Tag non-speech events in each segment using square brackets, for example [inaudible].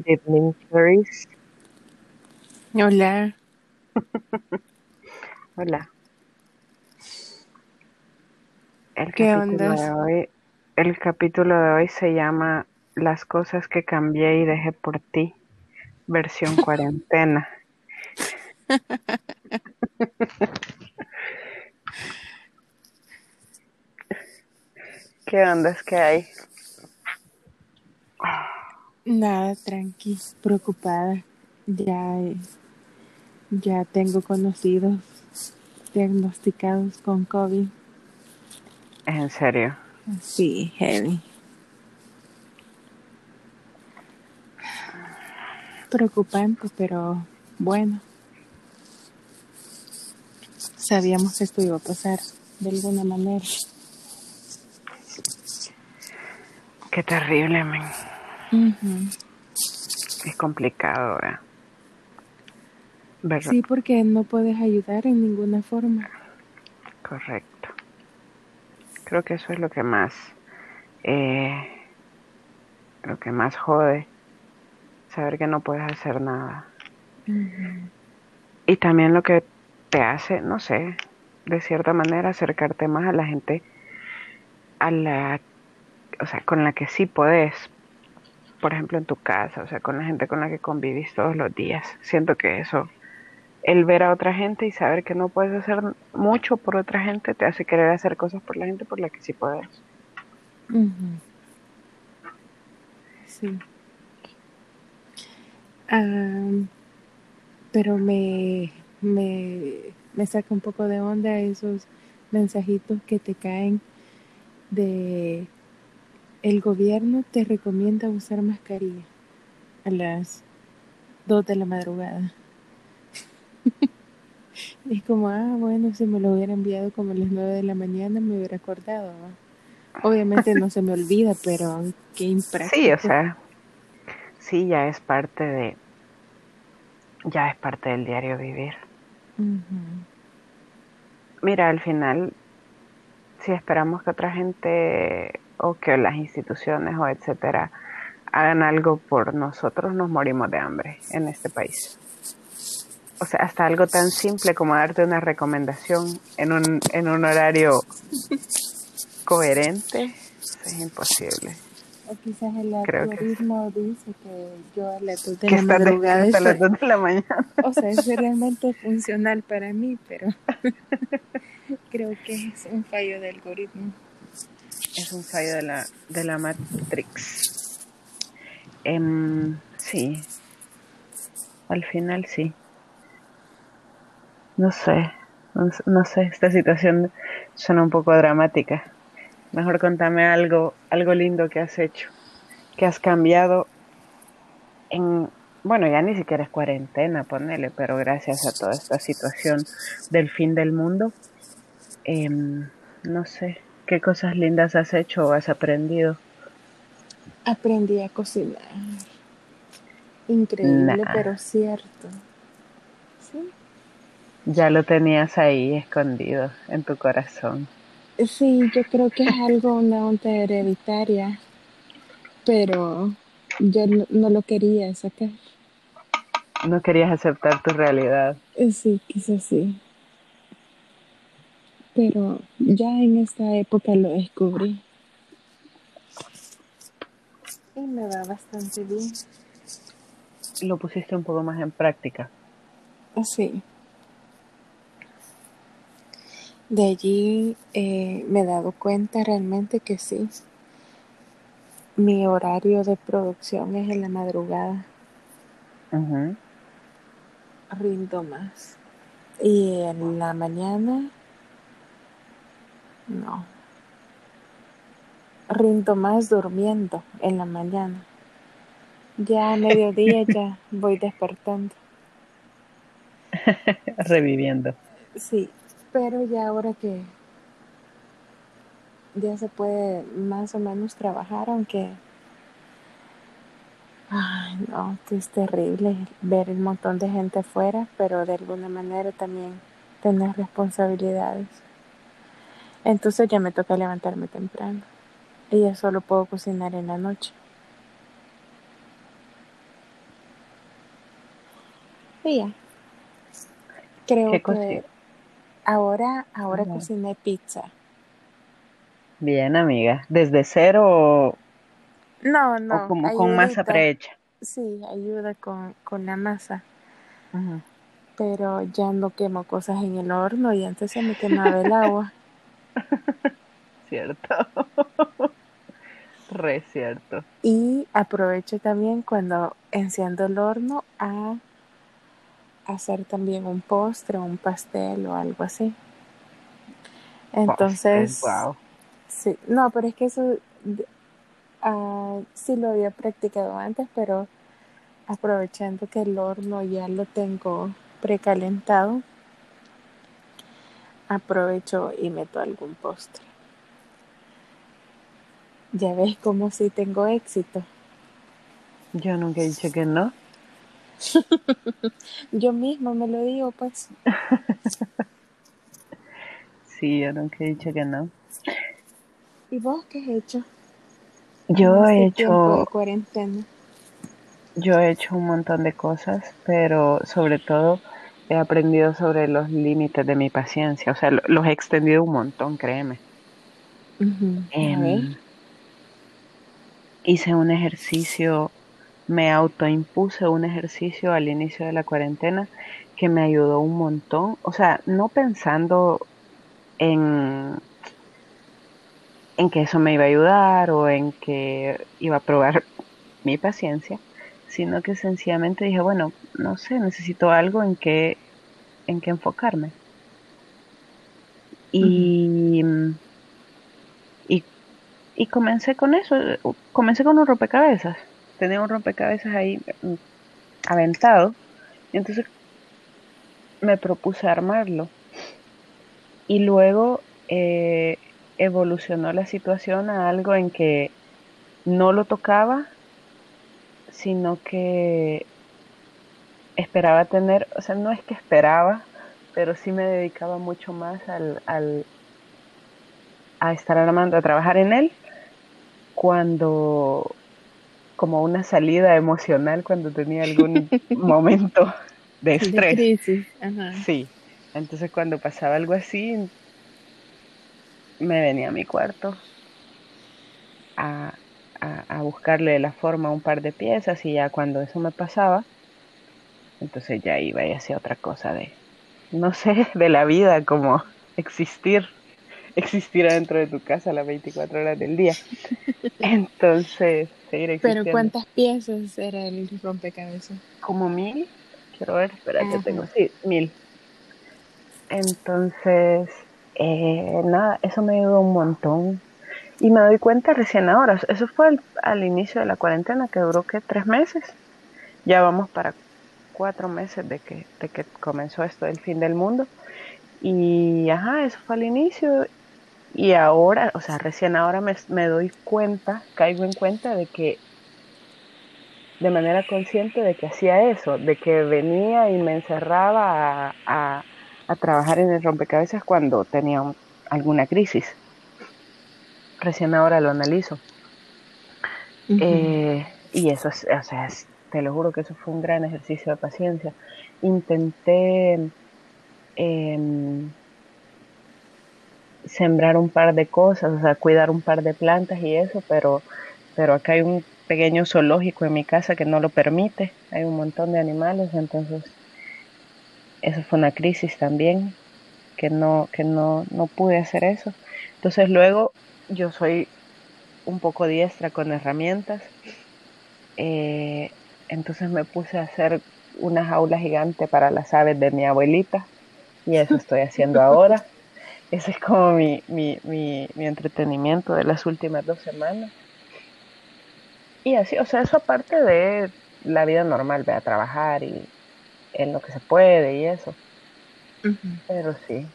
Good evening, Clarice. Hola. [laughs] Hola. El ¿Qué capítulo de hoy, el capítulo de hoy se llama Las cosas que cambié y dejé por ti, versión [laughs] cuarentena. [laughs] ¿Qué ondas que hay? Nada, tranqui, preocupada. Ya, ya tengo conocidos diagnosticados con COVID. ¿Es en serio? Sí, heavy. Preocupante, pero bueno. Sabíamos que esto iba a pasar de alguna manera. Qué terrible, Es complicado, ¿verdad? ¿Verdad? Sí, porque no puedes ayudar en ninguna forma. Correcto. Creo que eso es lo que más, eh, lo que más jode, saber que no puedes hacer nada. Y también lo que te hace, no sé, de cierta manera acercarte más a la gente, a la, o sea, con la que sí podés, por ejemplo en tu casa, o sea, con la gente con la que convivís todos los días. Siento que eso, el ver a otra gente y saber que no puedes hacer mucho por otra gente, te hace querer hacer cosas por la gente por la que sí. Ujú. Sí. Pero me, me, me saca un poco de onda esos mensajitos que te caen de el gobierno te recomienda usar mascarilla a las 2 de la madrugada. [laughs] Es como, ah, bueno, si me lo hubiera enviado como a las 9 de la mañana me hubiera acordado. ¿va? Obviamente no se me olvida, pero qué impráctico. [laughs] Sí, o sea, sí, ya es parte de, ya es parte del diario vivir. Mira, al final, si esperamos que otra gente o que las instituciones o etcétera hagan algo por nosotros, nos morimos de hambre en este país. O sea, hasta algo tan simple como darte una recomendación en un, en un horario coherente es imposible. O quizás el algoritmo dice que yo a las 2 de la madrugada despierta a las estoy- 2 de la mañana. [laughs] O sea, es realmente funcional para mí, pero [laughs] [laughs] creo que es un fallo de algoritmo. Es un fallo de la, de la Matrix. Em, sí. Al final sí. No sé. No sé, esta situación suena un poco dramática. Mejor contame algo, algo lindo que has hecho, que has cambiado en, bueno, ya ni siquiera es cuarentena, ponele, pero gracias a toda esta situación del fin del mundo, em, no sé, qué cosas lindas has hecho o has aprendido. Aprendí a cocinar. Increíble, Nah. pero cierto. Sí. Ya lo tenías ahí escondido en tu corazón. Sí, yo creo que es algo, una onda hereditaria, pero yo no, no lo quería sacar. No querías aceptar tu realidad. Sí, quizás sí. Pero ya en esta época lo descubrí. Y me va bastante bien. Lo pusiste un poco más en práctica. Sí. De allí eh, me he dado cuenta realmente que sí. Mi horario de producción es en la madrugada. Ujú. Rindo más. Y en la mañana, no. Rindo más durmiendo en la mañana. Ya a mediodía [laughs] ya voy despertando. [laughs] Reviviendo. Sí, pero ya ahora que ya se puede más o menos trabajar, aunque, ay, no, que es terrible ver el montón de gente afuera, pero de alguna manera también tener responsabilidades. Entonces ya me toca levantarme temprano y ya solo puedo cocinar en la noche. Sí, Creo que ahora, ahora cociné pizza. Bien, amiga. ¿Desde cero no, no, o como con masa prehecha? Sí, ayuda con, con la masa. Pero ya no quemo cosas en el horno y antes se me quemaba el agua. [laughs] [laughs] cierto. Re cierto. Y aprovecho también cuando enciendo el horno a hacer también un postre, un pastel o algo así. Entonces, wow. sí, no, pero es que eso uh, sí lo había practicado antes, pero aprovechando que el horno ya lo tengo precalentado, aprovecho y meto algún postre. Ya ves como si tengo éxito. Yo nunca he dicho que no. [laughs] yo mismo me lo digo, pues. [laughs] sí, yo nunca he dicho que no. ¿Y vos qué has hecho? Yo he este hecho. De cuarentena? Yo he hecho un montón de cosas, pero sobre todo he aprendido sobre los límites de mi paciencia. O sea, los he extendido un montón, créeme. Em, hice un ejercicio me autoimpuse un ejercicio al inicio de la cuarentena que me ayudó un montón. O sea, no pensando en, en que eso me iba a ayudar o en que iba a probar mi paciencia, sino que sencillamente dije, bueno, no sé, necesito algo en que, en que enfocarme. Y, y, y comencé con eso, comencé con un rompecabezas tenía un rompecabezas ahí mm, aventado. Y entonces me propuse armarlo. Y luego eh, evolucionó la situación a algo en que no lo tocaba, sino que esperaba tener, o sea, no es que esperaba, pero sí me dedicaba mucho más al, al a estar armando, a trabajar en él, cuando como una salida emocional cuando tenía algún [laughs] momento de estrés. Sí, entonces cuando pasaba algo así, me venía a mi cuarto a, a, buscarle la forma a un par de piezas y ya cuando eso me pasaba, entonces ya iba y hacía otra cosa de, no sé, [laughs] de la vida, como existir existir dentro de tu casa las 24 horas del día. [laughs] Entonces, seguir existiendo. Pero ¿cuántas piezas era el rompecabezas? Como mil. Quiero ver, espérate, tengo, sí, mil. Entonces, eh, nada, eso me ayudó un montón. Y me doy cuenta recién ahora, eso fue al, inicio de la cuarentena que duró que tres meses. Ya vamos para cuatro meses de que, de que comenzó esto del fin del mundo. Y ajá, eso fue al inicio y ahora, o sea, recién ahora me, doy cuenta, caigo en cuenta de que de manera consciente de que hacía eso, de que venía y me encerraba a, trabajar en el rompecabezas cuando tenía alguna crisis. Recién ahora lo analizo. Eh, y eso es, o sea, te lo juro que eso fue un gran ejercicio de paciencia. Intenté em, sembrar un par de cosas, o sea, cuidar un par de plantas y eso, pero, pero acá hay un pequeño zoológico en mi casa que no lo permite, hay un montón de animales, entonces eso fue una crisis también, que no, que no, no pude hacer eso. Entonces luego yo soy un poco diestra con herramientas, eh, entonces me puse a hacer una jaula gigante para las aves de mi abuelita y eso estoy haciendo [laughs] ahora. Ese es como mi, mi, mi, mi entretenimiento de las últimas dos semanas. Y así, o sea, eso aparte de la vida normal, ve a trabajar y en lo que se puede y eso. Pero sí.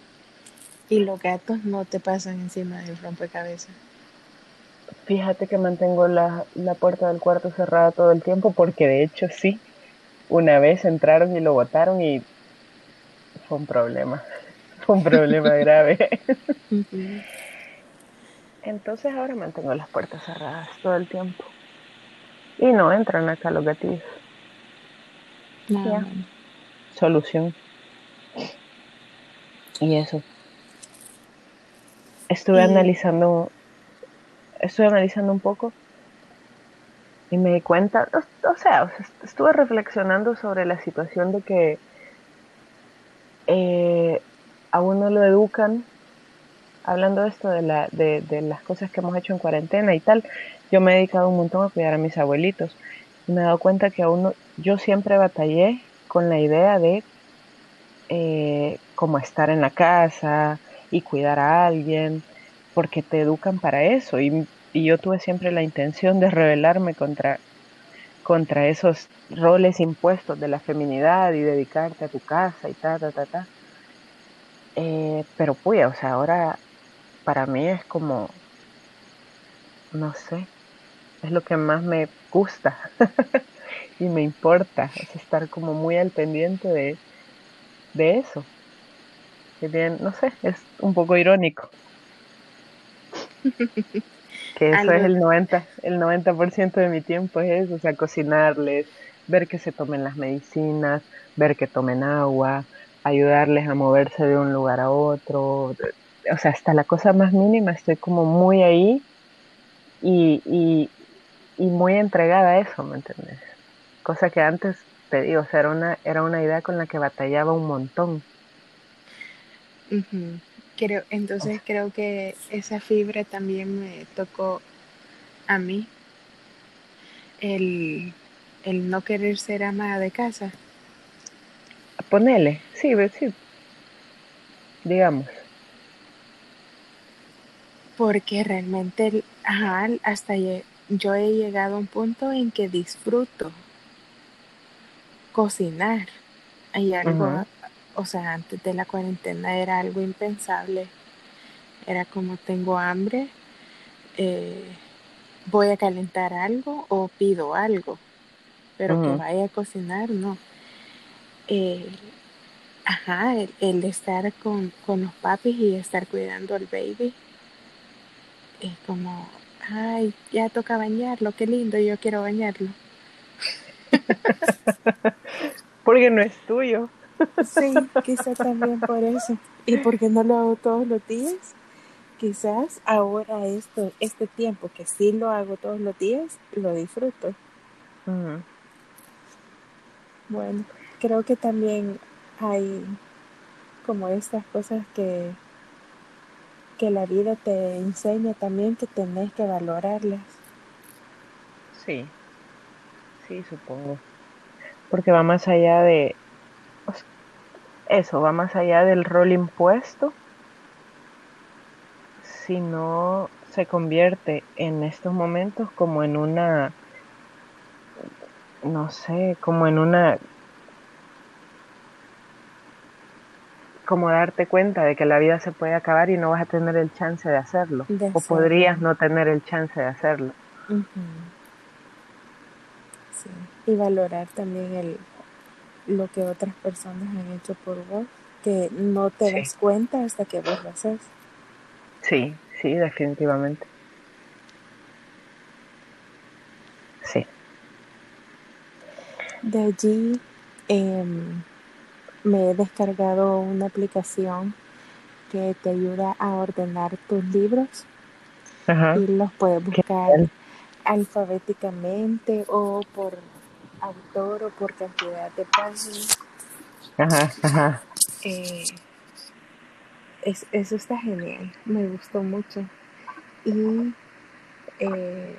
¿Y los gatos no te pasan encima del rompecabezas? Fíjate que mantengo la, la puerta del cuarto cerrada todo el tiempo porque de hecho sí, una vez entraron y lo botaron y fue un problema [laughs] un problema [laughs] grave. Entonces ahora mantengo las puertas cerradas todo el tiempo. Y no entran acá los gatillos. solución. Y eso. Estuve analizando, estuve analizando un poco y me di cuenta, o, sea, estuve reflexionando sobre la situación de que eh, a uno lo educan, hablando de esto de, la, de, de las cosas que hemos hecho en cuarentena y tal, yo me he dedicado un montón a cuidar a mis abuelitos y me he dado cuenta que a uno, yo siempre batallé con la idea de eh, como estar en la casa y cuidar a alguien, porque te educan para eso. Y, yo tuve siempre la intención de rebelarme contra, contra esos roles impuestos de la feminidad y dedicarte a tu casa y ta, ta, ta, ta. Eh, pero pues, o sea, ahora para mí es como, no sé, es lo que más me gusta [laughs] y me importa, es estar como muy al pendiente de, de eso. Que bien, no sé, es un poco irónico. [laughs] que eso es el 90, el 90% de mi tiempo es eso, o sea, cocinarles, ver que se tomen las medicinas, ver que tomen agua, ayudarles a moverse de un lugar a otro, o sea, hasta la cosa más mínima estoy como muy ahí y, y, y muy entregada a eso, ¿me entiendes? Cosa que antes, te digo, o sea, era una, era una idea con la que batallaba un montón. Creo, entonces creo que esa fibra también me tocó a mí. El, el no querer ser ama de casa. Ponele, sí, sí. Digamos. Porque realmente, ajá, hasta yo he llegado a un punto en que disfruto cocinar. Hay algo, o sea, antes de la cuarentena era algo impensable. Era como tengo hambre, eh, voy a calentar algo o pido algo, pero que vaya a cocinar, no. ajá, el, estar con, con, los papis y estar cuidando al baby es como, ay, ya toca bañarlo, qué lindo, yo quiero bañarlo. [laughs] porque no es tuyo. Sí, quizá también por eso. Y porque no lo hago todos los días, quizás ahora esto, este tiempo que sí lo hago todos los días, lo disfruto. Bueno, creo que también hay como estas cosas que, que la vida te enseña también que tenés que valorarlas. Sí, sí, supongo porque va más allá de eso, va más allá del rol impuesto, sino se convierte en estos momentos como en una, no sé, como en una, como darte cuenta de que la vida se puede acabar y no vas a tener el chance de hacerlo, o podrías no tener el chance de hacerlo. Y valorar también el, lo que otras personas han hecho por vos, que no te das cuenta hasta que vos lo haces. Sí, sí, definitivamente. Sí. De allí em, me he descargado una aplicación que te ayuda a ordenar tus libros y los puedes buscar alfabéticamente o por por cantidad de páginas. Ajá, ajá. Eh, eso está genial, me gustó mucho. Y eh,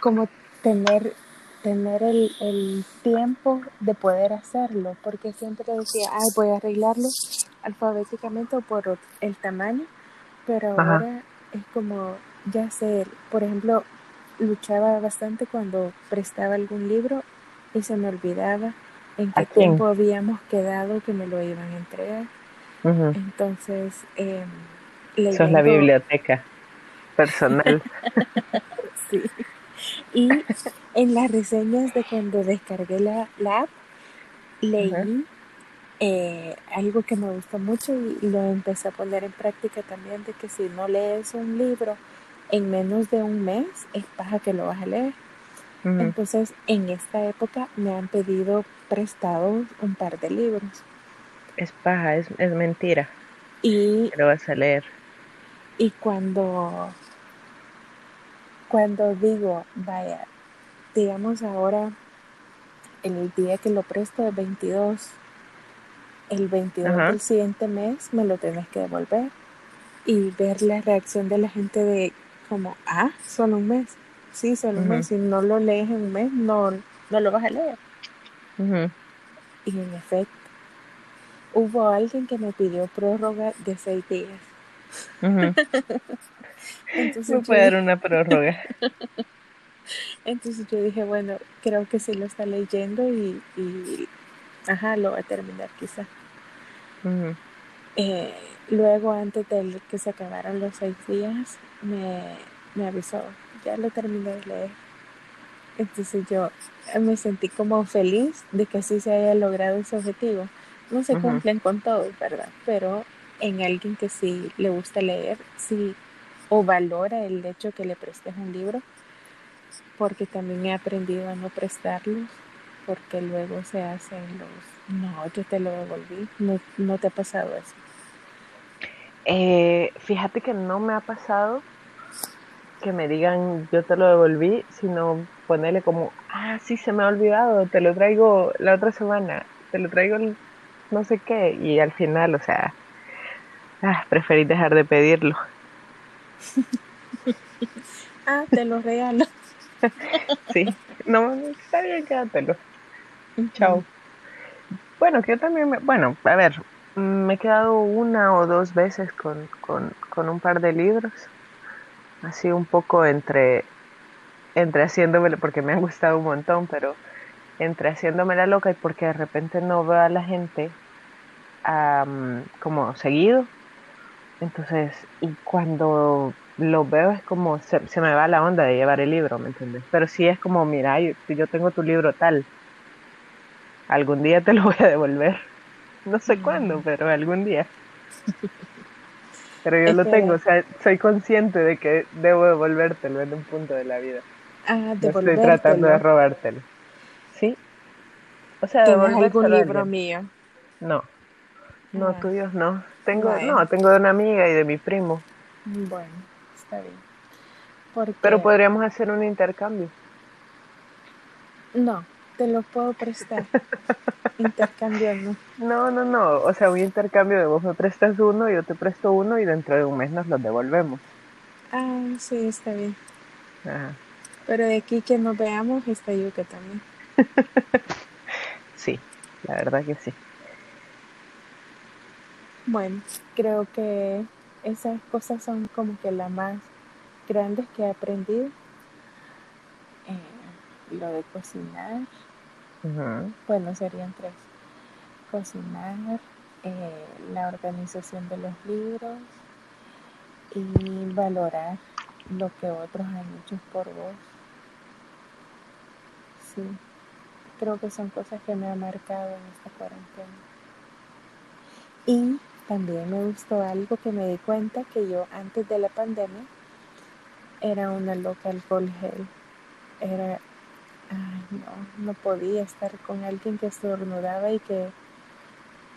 como tener tener el, el, tiempo de poder hacerlo, porque siempre decía, ay, voy a arreglarlo alfabéticamente o por el tamaño, pero ahora es como, ya sé, por ejemplo, luchaba bastante cuando prestaba algún libro y se me olvidaba en qué tiempo habíamos quedado que me lo iban a entregar. Entonces, eh, Eso es la biblioteca personal. [laughs] sí. Y en las reseñas de cuando descargué la, app, leí eh, algo que me gustó mucho y lo empecé a poner en práctica también, de que si no lees un libro en menos de un mes, es paja que lo vas a leer. Entonces, en esta época me han pedido prestados un par de libros. Es paja, es, es mentira. Y lo vas a leer. Y cuando, cuando digo, vaya, digamos ahora, el día que lo presto es 22, el 22 del siguiente mes me lo tienes que devolver y ver la reacción de la gente de como, ah, solo un mes. Sí, mes. Si no lo lees en un mes, no, no lo vas a leer. Y en efecto, hubo alguien que me pidió prórroga de seis días. [laughs] Entonces puede dar una prórroga. [laughs] Entonces yo dije, bueno, creo que sí lo está leyendo y, y ajá, lo va a terminar quizá. Eh, luego, antes de que se acabaran los seis días, me, me avisó, ya lo terminé de leer. Entonces yo me sentí como feliz de que así se haya logrado ese objetivo. No se cumplen con todo, ¿verdad? Pero en alguien que sí le gusta leer, sí, o valora el hecho que le prestes un libro, porque también he aprendido a no prestarlos, porque luego se hacen los, no, yo te lo devolví, no, no te ha pasado eso. Eh, fíjate que no me ha pasado que me digan yo te lo devolví, sino ponerle como, ah, sí, se me ha olvidado, te lo traigo la otra semana, te lo traigo no sé qué, y al final, o sea, ah, preferí dejar de pedirlo. [laughs] ah, te lo regalo. [laughs] sí, no, está bien, quédatelo. Chao. Bueno, que yo también, me, bueno, a ver, me he quedado una o dos veces con, con, con un par de libros así un poco entre, entre haciéndome, porque me ha gustado un montón, pero entre haciéndome la loca y porque de repente no veo a la gente como seguido. Entonces, y cuando lo veo es como se, me va la onda de llevar el libro, ¿me entiendes? Pero sí es como, mira, yo, yo tengo tu libro tal, algún día te lo voy a devolver. No sé cuándo, pero algún día. [laughs] Pero yo lo tengo, o sea, soy consciente de que debo devolvértelo en un punto de la vida. Ah, no estoy tratando de robártelo. ¿Sí? O sea, ¿Tienes algún libro mío? No. No, ah. tuyos no. Tengo, no, tengo de una amiga y de mi primo. Bueno, está bien. Pero podríamos hacer un intercambio. No, te lo puedo prestar. [laughs] Intercambiando. No, no, no. O sea, un intercambio de vos me prestas uno, yo te presto uno y dentro de un mes nos los devolvemos. Ah, sí, está bien. Pero de aquí que nos veamos está que también. [laughs] sí, la verdad que sí. Bueno, creo que esas cosas son como que las más grandes que he aprendido. Eh, lo de cocinar, bueno, serían tres. Cocinar, eh, la organización de los libros y valorar lo que otros han hecho por vos. Sí, creo que son cosas que me han marcado en esta cuarentena. Y también me gustó algo que me di cuenta que yo antes de la pandemia era una loca alcohol gel. Era Ay, no, no podía estar con alguien que estornudaba y que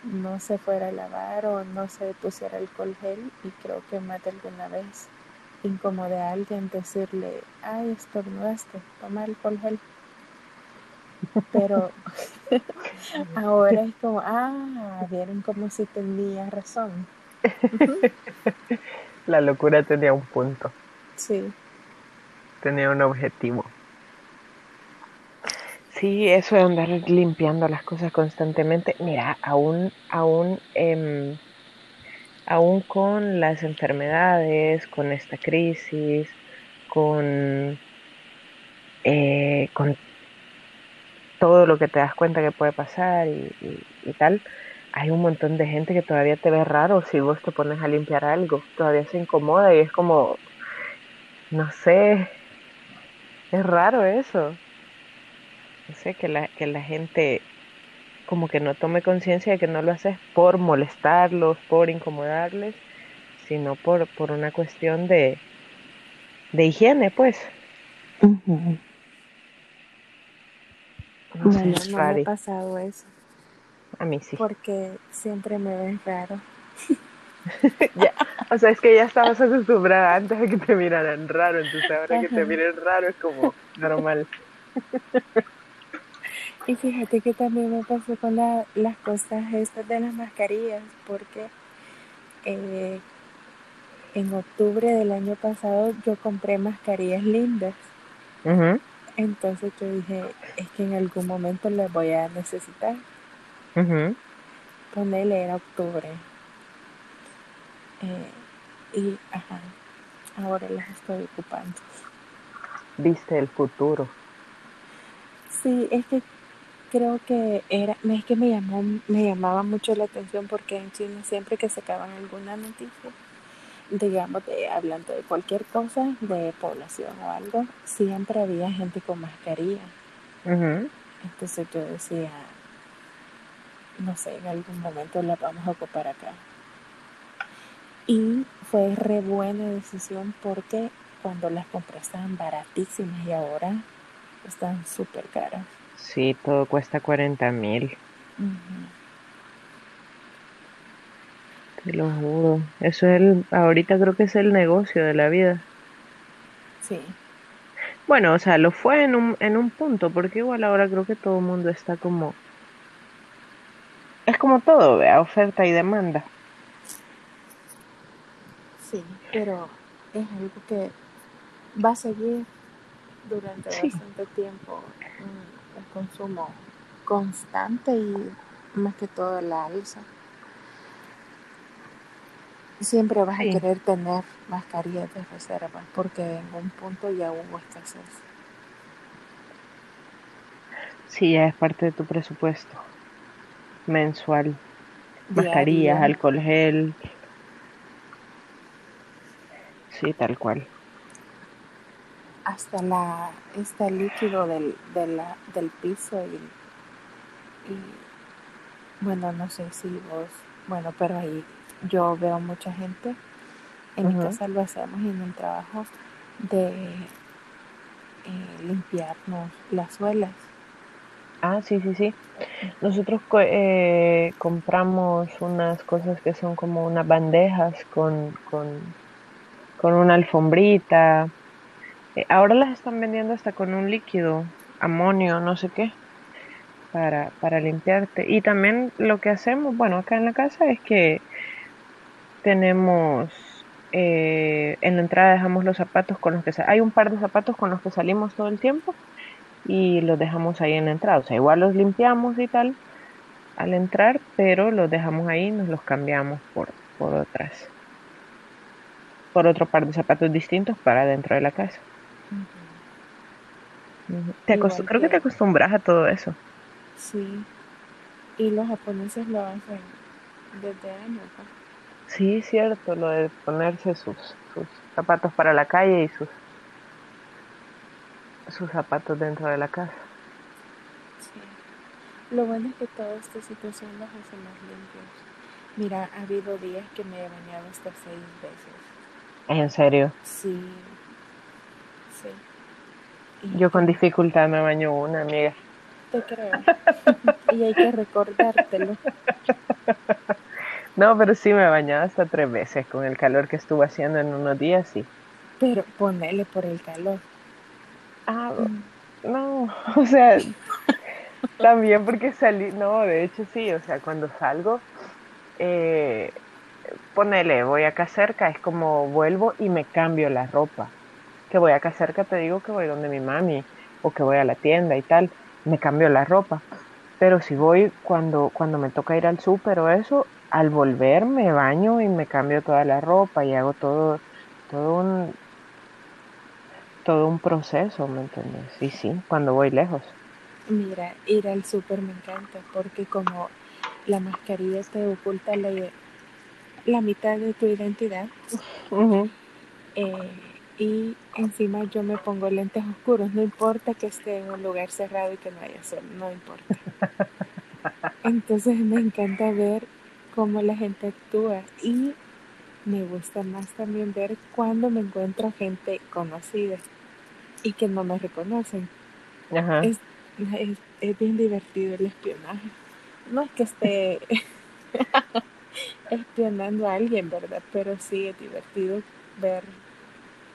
no se fuera a lavar o no se pusiera alcohol gel y creo que más de alguna vez incomodé a alguien decirle, ay, estornudaste, toma alcohol gel. Pero [laughs] ahora es como, ah, vieron como si tenía razón. [laughs] La locura tenía un punto. Sí. Tenía un objetivo. Sí, eso de andar limpiando las cosas constantemente. Mira, aún, aún, eh, aún con las enfermedades, con esta crisis, con, eh, con todo lo que te das cuenta que puede pasar y, y, tal, hay un montón de gente que todavía te ve raro si vos te pones a limpiar algo. Todavía se incomoda y es como, no sé, es raro eso no sé, que la, que la gente como que no tome conciencia de que no lo haces por molestarlos, por incomodarles, sino por, por una cuestión de, de higiene, pues. No, no, no me ha pasado eso. A mí sí. Porque siempre me ven raro. [laughs] ya, o sea, es que ya estabas acostumbrada antes de que te miraran raro, entonces ahora que te miren raro es como normal. [laughs] y fíjate que también me pasó con las cosas estas de las mascarillas, porque eh, en octubre del año pasado yo compré mascarillas lindas. Entonces yo dije, es que en algún momento las voy a necesitar. Uh Ponerle era octubre. Eh, y, ajá, ahora las estoy ocupando. Viste el futuro. Sí, es que creo que era, es que me llamó, me llamaba mucho la atención porque en China siempre que sacaban alguna noticia, digamos, de, hablando de cualquier cosa, de población o algo, siempre había gente con mascarilla. Entonces yo decía, no sé, en algún momento la vamos a ocupar acá. Y fue re buena decisión porque cuando las compré estaban baratísimas y ahora están súper caras. Sí, todo cuesta 40 mil. Te lo juro. Eso es el, ahorita creo que es el negocio de la vida. Sí. Bueno, o sea, lo fue en un, en un punto, porque igual ahora creo que todo el mundo está como... Es como todo, vea, oferta y demanda. Sí, pero es algo que va a seguir durante bastante tiempo mm, el consumo constante y más que todo la alza. Siempre vas a querer tener mascarillas de reserva porque en un punto ya hubo escasez. Sí, ya es parte de tu presupuesto mensual. Mascarillas, alcohol gel, Sí, tal cual. Hasta la, este líquido del, del piso y, bueno, no sé si vos, bueno, pero ahí yo veo mucha gente, en mi casa lo hacemos en el trabajo, de eh, limpiarnos las suelas. Ah, sí, sí, sí. Nosotros eh, compramos unas cosas que son como unas bandejas con, con con una alfombrita. Eh, ahora las están vendiendo hasta con un líquido, amonio, no sé qué, para, para limpiarte. Y también lo que hacemos, bueno, acá en la casa es que tenemos, eh, en la entrada dejamos los zapatos con los que hay un par de zapatos con los que salimos todo el tiempo y los dejamos ahí en la entrada. O sea, igual los limpiamos y tal al entrar, pero los dejamos ahí y nos los cambiamos por, por otras por otro par de zapatos distintos para dentro de la casa. Creo que te acostumbras a todo eso. Sí. Y los japoneses lo hacen desde años. Sí, cierto, lo de ponerse sus, sus zapatos para la calle y sus, sus zapatos dentro de la casa. Sí. Lo bueno es que toda esta situación los hace más limpios. Mira, ha habido días que me he bañado hasta seis veces. ¿En serio? Sí. Yo con dificultad me baño una, amiga. Te creo. [laughs] y hay que recordártelo. No, pero sí me he bañado hasta tres veces con el calor que estuvo haciendo en unos días, sí. Pero ponele por el calor. Ah, mm. no, [laughs] o sea, también porque salí, no, de hecho sí, o sea, cuando salgo, eh, ponele, voy acá cerca, es como vuelvo y me cambio la ropa. Que voy acá cerca, te digo que voy donde mi mami o que voy a la tienda y tal, me cambio la ropa. Pero si voy cuando, cuando me toca ir al súper o eso, al volver me baño y me cambio toda la ropa y hago todo, todo un todo un proceso, ¿me entiendes? Y sí, cuando voy lejos. Mira, ir al súper me encanta porque como la mascarilla te oculta la, la mitad de tu identidad. Eh, y encima yo me pongo lentes oscuros, no importa que esté en un lugar cerrado y que no haya sol, no importa. [laughs] Entonces me encanta ver cómo la gente actúa y me gusta más también ver cuando me encuentro gente conocida y que no me reconocen. es, es bien divertido el espionaje. No es que esté [laughs] espionando a alguien, ¿verdad? Pero sí es divertido ver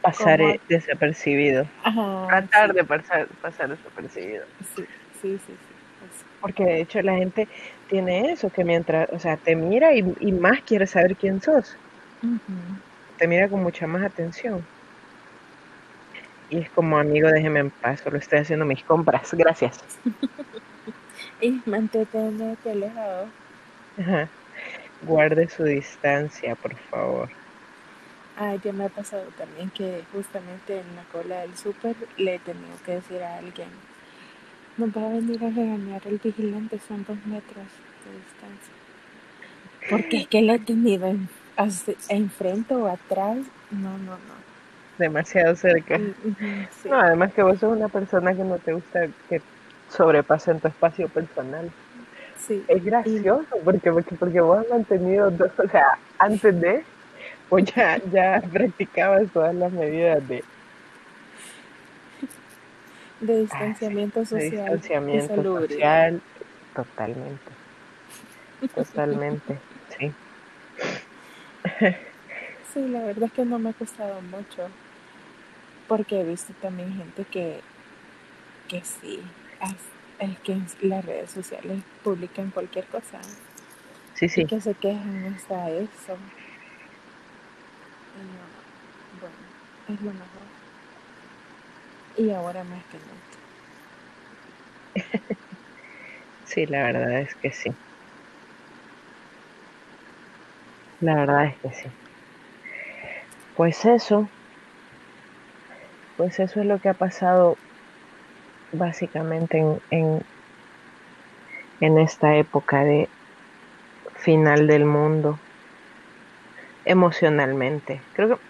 Pasar eh, desapercibido. Ajá, Tratar sí, de pasar, pasar desapercibido. sí, sí, sí. Porque de hecho la gente tiene eso, que mientras, o sea, te mira y, y más quiere saber quién sos. Te mira con mucha más atención. Y es como, amigo, déjeme en paz, solo estoy haciendo mis compras. Gracias. [laughs] Y manténete alejado. Ajá. Guarde su distancia, por favor. Ah, ya me ha pasado también que justamente en la cola del súper le he tenido que decir a alguien, nos va a venir a regañar el vigilante, son dos metros de distancia. Porque es que le he tenido en, enfrente o atrás. No, no, no. Demasiado cerca. Mm, sí, No, además que vos sos una persona que no te gusta que sobrepasen tu espacio personal. sí. Es gracioso porque, porque, porque vos has mantenido, dos, o sea, antes de, pues ya, ya practicabas todas las medidas de, de ah, sí, distanciamiento de social y distanciamiento social. Totalmente, totalmente, [laughs] sí. Sí, la verdad es que no me ha costado mucho. Porque he visto también gente que, que sí, es que las redes sociales publican cualquier cosa Sí, y sí. que se quejan hasta eso. Y yo, bueno, es lo mejor. Y ahora más que nunca. [laughs] Sí, la verdad es que sí. La verdad es que sí. Pues eso, pues eso es lo que ha pasado básicamente en, en, en esta época de final del mundo, emocionalmente. Creo que,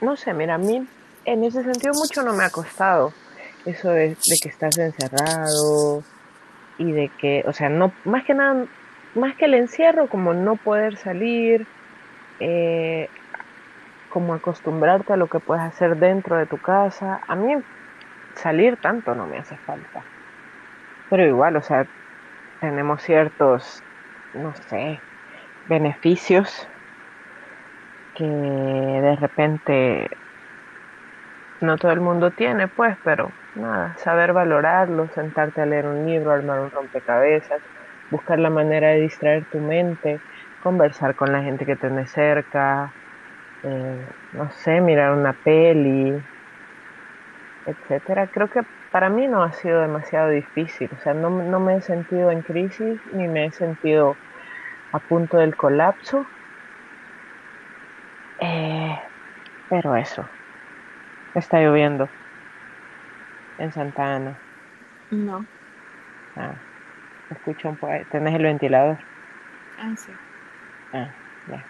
no sé, mira, a mí en ese sentido mucho no me ha costado eso de, que estás encerrado y de que, o sea, no, más que nada, más que el encierro, como no poder salir, eh, como acostumbrarte a lo que puedes hacer dentro de tu casa. A mí salir tanto no me hace falta. Pero igual, o sea, tenemos ciertos, no sé, beneficios que de repente no todo el mundo tiene, pues, pero nada, saber valorarlo, sentarte a leer un libro, armar un rompecabezas, buscar la manera de distraer tu mente, conversar con la gente que tenés cerca, eh, no sé, mirar una peli, etcétera. Creo que para mí no ha sido demasiado difícil, o sea, no, no me he sentido en crisis ni me he sentido a punto del colapso, eh, pero eso, está lloviendo en Santa Ana. No. Ah, escucho un poco, ¿tenés el ventilador? Ah, sí. Ah, ya.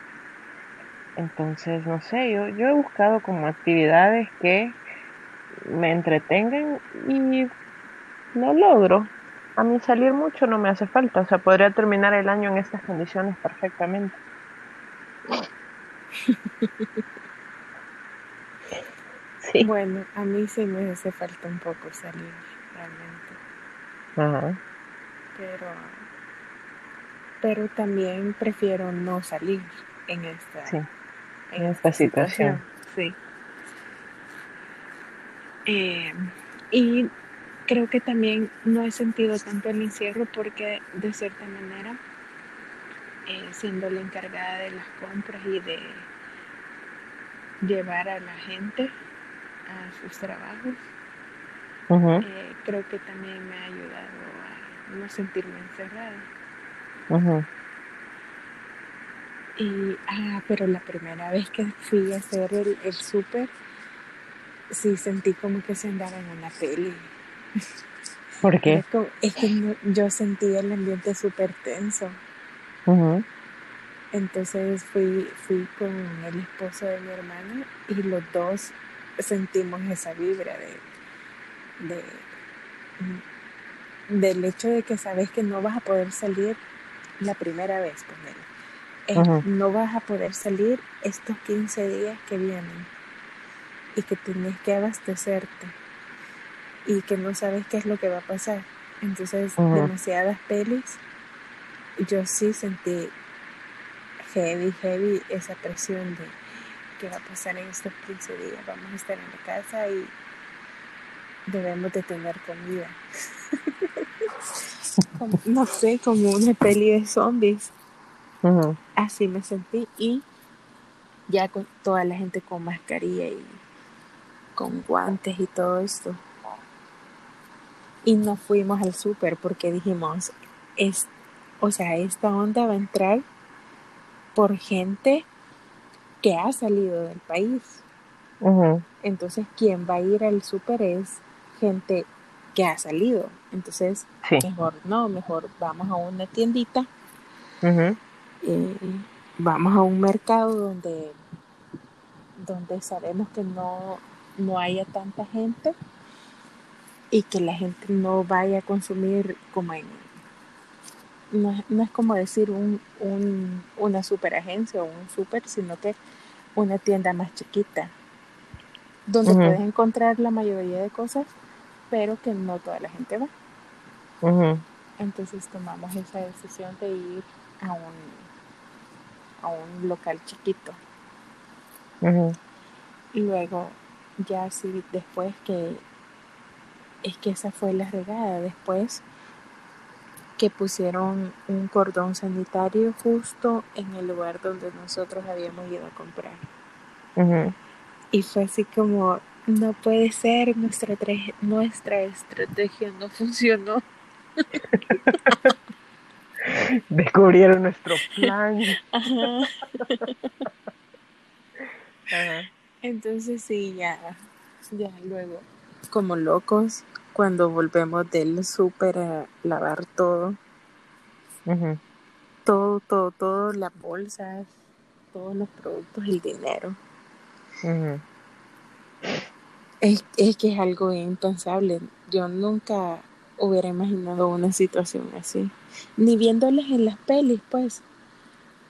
Entonces, no sé, yo, yo he buscado como actividades que me entretengan y no logro. A mí salir mucho no me hace falta, o sea, podría terminar el año en estas condiciones perfectamente. [laughs] Sí. Bueno, a mí sí me hace falta un poco salir, realmente. Ajá, Pero, pero también prefiero no salir en esta, sí, en esta esta situación. situación. Sí. Eh, y creo que también no he sentido tanto el encierro porque de cierta manera, eh, siendo la encargada de las compras y de llevar a la gente a sus trabajos, eh, creo que también me ha ayudado a no sentirme encerrada. ujú. Y, ah, pero la primera vez que fui a hacer el, el súper, sí sentí como que se andaba en una peli. ¿Por qué? como- es que no- yo sentía el ambiente súper tenso. Ujú, Entonces fui, fui con el esposo de mi hermana y los dos sentimos esa vibra de, de, mm, del hecho de que sabes que no vas a poder salir la primera vez, ponele. Ujú, no vas a poder salir estos 15 días que vienen y que tienes que abastecerte y que no sabes qué es lo que va a pasar. Entonces, demasiadas pelis. Yo sí sentí heavy, heavy esa presión de qué va a pasar en estos 15 días. Vamos a estar en la casa y debemos de tener comida. [laughs] no sé, como una peli de zombies. Así me sentí y ya con toda la gente con mascarilla y con guantes y todo esto. Y no fuimos al súper porque dijimos, es, o sea, esta onda va a entrar por gente que ha salido del país. Entonces, quien va a ir al súper es gente que ha salido. Entonces, mejor no, mejor vamos a una tiendita, eh, vamos a un mercado donde, donde sabemos que no, no haya tanta gente y que la gente no vaya a consumir como en no, es como decir un, un, una superagencia o un super, sino que una tienda más chiquita, donde puedes encontrar la mayoría de cosas, pero que no toda la gente va. Entonces tomamos esa decisión de ir a un, a un local chiquito. Y luego, ya sí, después que es que esa fue la regada, después que pusieron un cordón sanitario justo en el lugar donde nosotros habíamos ido a comprar. Y fue así como, no puede ser, nuestra, nuestra estrategia no funcionó. [laughs] Descubrieron nuestro plan. [laughs] Entonces sí, ya, ya luego, como locos, cuando volvemos del súper a lavar todo. Todo, todo, todo, las bolsas, todos los productos, el dinero. es, es que es algo impensable. Yo nunca hubiera imaginado una situación así. Ni viéndolas en las pelis, pues.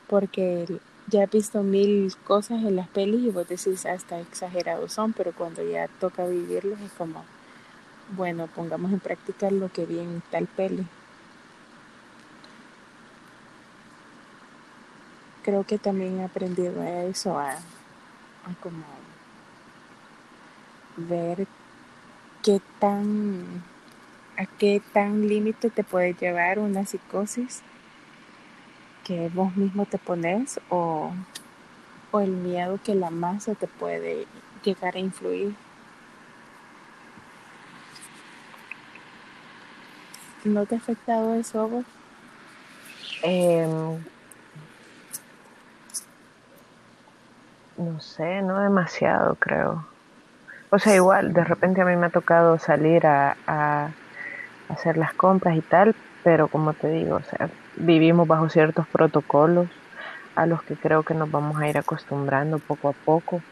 Porque ya he visto mil cosas en las pelis y vos decís hasta exagerados son, pero cuando ya toca vivirlos es como bueno, pongamos en práctica lo que vi en tal peli. Creo que también he aprendido eso, a, a como ver qué tan, a qué tan límite te puede llevar una psicosis que vos mismo te pones o, o el miedo que la masa te puede llegar a influir. ¿No te ha afectado eso vos? Em, no sé, no demasiado creo. O sea, igual, de repente a mí me ha tocado salir a, a hacer las compras y tal, pero como te digo, o sea, vivimos bajo ciertos protocolos a los que creo que nos vamos a ir acostumbrando poco a poco.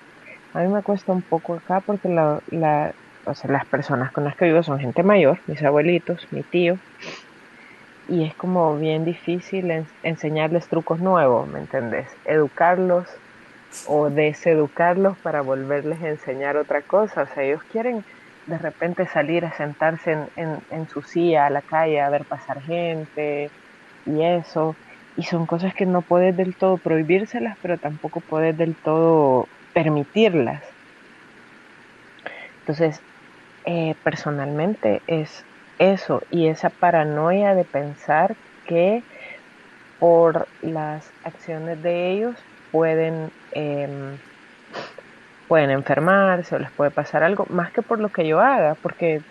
A mí me cuesta un poco acá porque la, la, o sea, las personas con las que vivo son gente mayor, mis abuelitos, mi tío, y es como bien difícil enseñarles trucos nuevos, ¿me entendés? Educarlos o deseducarlos para volverles a enseñar otra cosa, o sea, ellos quieren de repente salir a sentarse en, en, su silla a la calle a ver pasar gente y eso, y son cosas que no puedes del todo prohibírselas, pero tampoco puedes del todo permitirlas. Entonces, eh, personalmente es eso y esa paranoia de pensar que por las acciones de ellos pueden em, pueden enfermarse o les puede pasar algo más que por lo que yo haga porque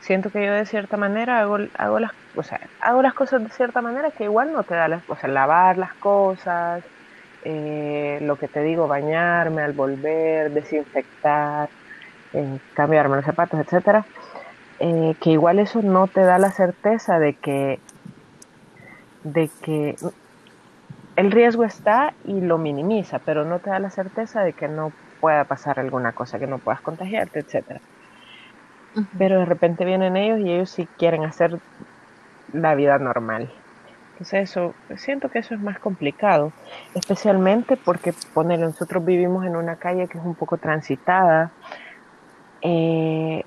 siento que yo de cierta manera hago, hago las o sea, hago las cosas de cierta manera que igual no te da las o sea lavar las cosas eh, lo que te digo bañarme al volver desinfectar en cambiarme los zapatos, etcétera, eh, que igual eso no te da la certeza de que, de que el riesgo está y lo minimiza, pero no te da la certeza de que no pueda pasar alguna cosa, que no puedas contagiarte, etcétera. Pero de repente vienen ellos y ellos sí quieren hacer la vida normal. Entonces eso, siento que eso es más complicado, especialmente porque ponele, nosotros vivimos en una calle que es un poco transitada, eh,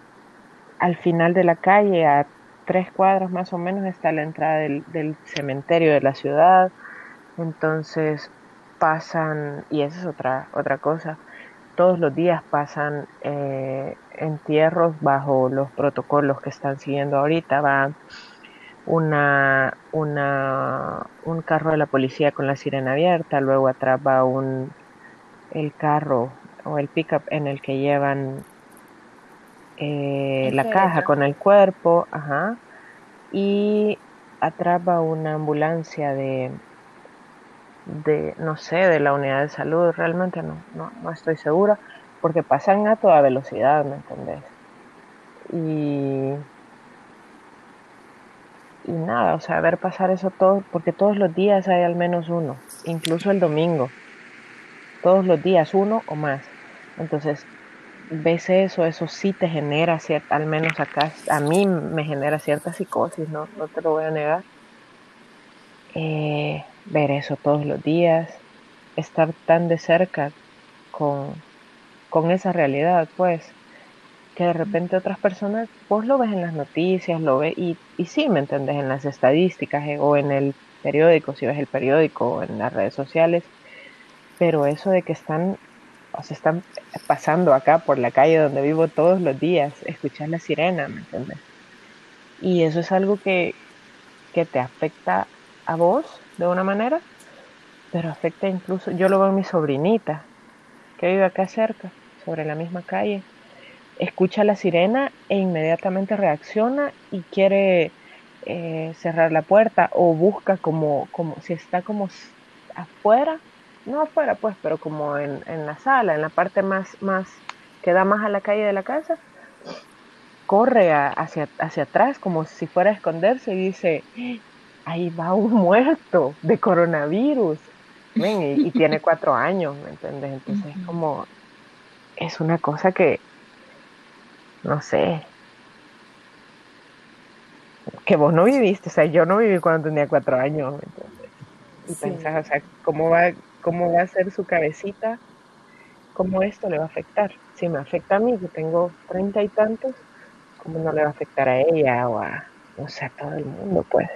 al final de la calle, a tres cuadras más o menos está la entrada del, cementerio de la ciudad. Entonces pasan, y esa es otra, otra cosa, todos los días pasan eh, entierros bajo los protocolos que están siguiendo ahorita. Va una, una, un carro de la policía con la sirena abierta, luego atrás va un, el carro o el pickup en el que llevan eh, la caja con el cuerpo, ajá, y atrás va una ambulancia de, de, no sé, de la unidad de salud, realmente no, no, no estoy segura, porque pasan a toda velocidad, ¿me entendés? Y, y nada, o sea, ver pasar eso todo, porque todos los días hay al menos uno, incluso el domingo, todos los días uno o más. Entonces, ves eso, eso sí te genera, cierta, al menos acá, a mí me genera cierta psicosis, no, no te lo voy a negar. Eh, ver eso todos los días, estar tan de cerca con, con esa realidad, pues, que de repente otras personas, vos lo ves en las noticias, lo ves, y, y sí, ¿me entendés? En las estadísticas eh, o en el periódico, si ves el periódico o en las redes sociales, pero eso de que están, o sea, están pasando acá por la calle donde vivo todos los días, escuchar la sirena, ¿me entiendes? Y eso es algo que, que te afecta a vos de una manera, pero afecta incluso, yo lo veo en mi sobrinita, que vive acá cerca, sobre la misma calle, escucha la sirena e inmediatamente reacciona y quiere eh, cerrar la puerta o busca como, como si está como afuera, no afuera pues, pero como en, en la sala, en la parte más, más que da más a la calle de la casa, corre a, hacia, hacia atrás como si fuera a esconderse y dice, ahí va un muerto de coronavirus. Y, y, tiene cuatro años, ¿me entiendes? Entonces es como, es una cosa que, no sé, que vos no viviste, o sea, yo no viví cuando tenía cuatro años, ¿me entiendes? Y sí. pensás, o sea, ¿cómo va, ¿cómo va a ser su cabecita? ¿Cómo esto le va a afectar? Si me afecta a mí, que tengo treinta y tantos, ¿cómo no le va a afectar a ella o a, no sé, a todo el mundo, pues?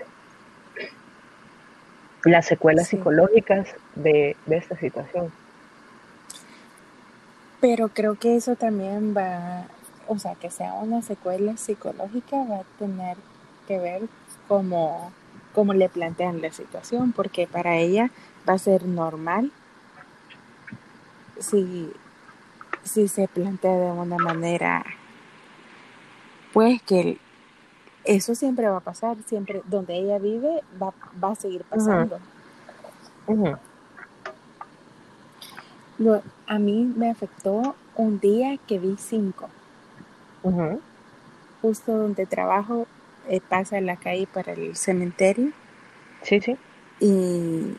las secuelas sí. psicológicas de, de, esta situación. Pero creo que eso también va, o sea, que sea una secuela psicológica va a tener que ver cómo, cómo le plantean la situación, porque para ella va a ser normal si, si se plantea de una manera, pues que eso siempre va a pasar, siempre donde ella vive va, va a seguir pasando. Uh -huh. Uh -huh. Lo, a mí me afectó un día que vi cinco. Uh -huh. Justo donde trabajo eh, pasa la calle para el cementerio. Sí, sí. Y,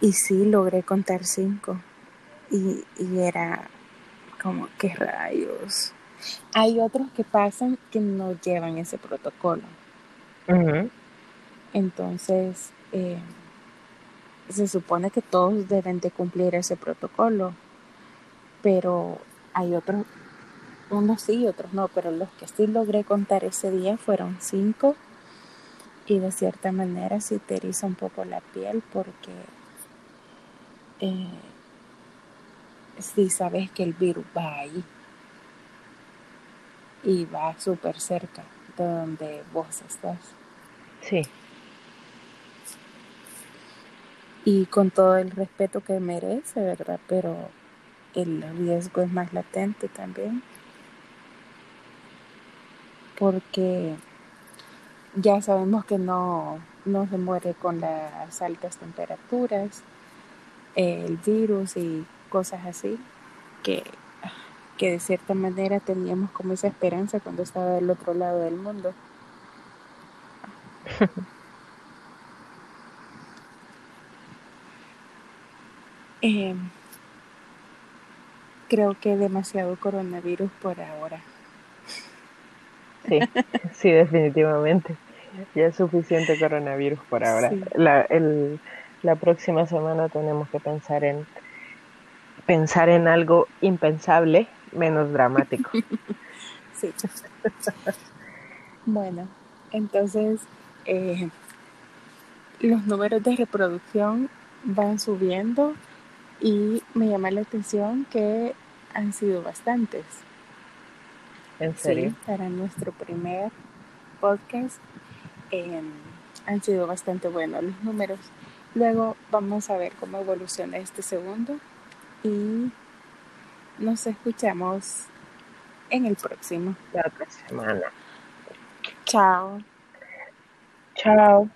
y sí logré contar cinco. Y, y era como, ¿qué rayos? Hay otros que pasan que no llevan ese protocolo. Uh -huh. Entonces, eh, se supone que todos deben de cumplir ese protocolo, pero hay otros, unos sí y otros no, pero los que sí logré contar ese día fueron cinco y de cierta manera sí te eriza un poco la piel porque eh, sí sabes que el virus va ahí y va súper cerca de donde vos estás. Sí. Y con todo el respeto que merece, ¿verdad? Pero el riesgo es más latente también. Porque ya sabemos que no, no se muere con las altas temperaturas, el virus y cosas así, que que de cierta manera teníamos como esa esperanza cuando estaba del otro lado del mundo. [laughs] eh, creo que demasiado coronavirus por ahora. Sí, sí, definitivamente. Ya es suficiente coronavirus por ahora. Sí. La, el, la próxima semana tenemos que pensar en pensar en algo impensable menos dramático. [laughs] sí. bueno, Entonces, eh, los números de reproducción van subiendo y me llama la atención que han sido bastantes. ¿En serio? Sí, para nuestro primer podcast eh, han sido bastante buenos los números. Luego vamos a ver cómo evoluciona este segundo y nos escuchamos en el próximo. La otra semana. Chao. Chao.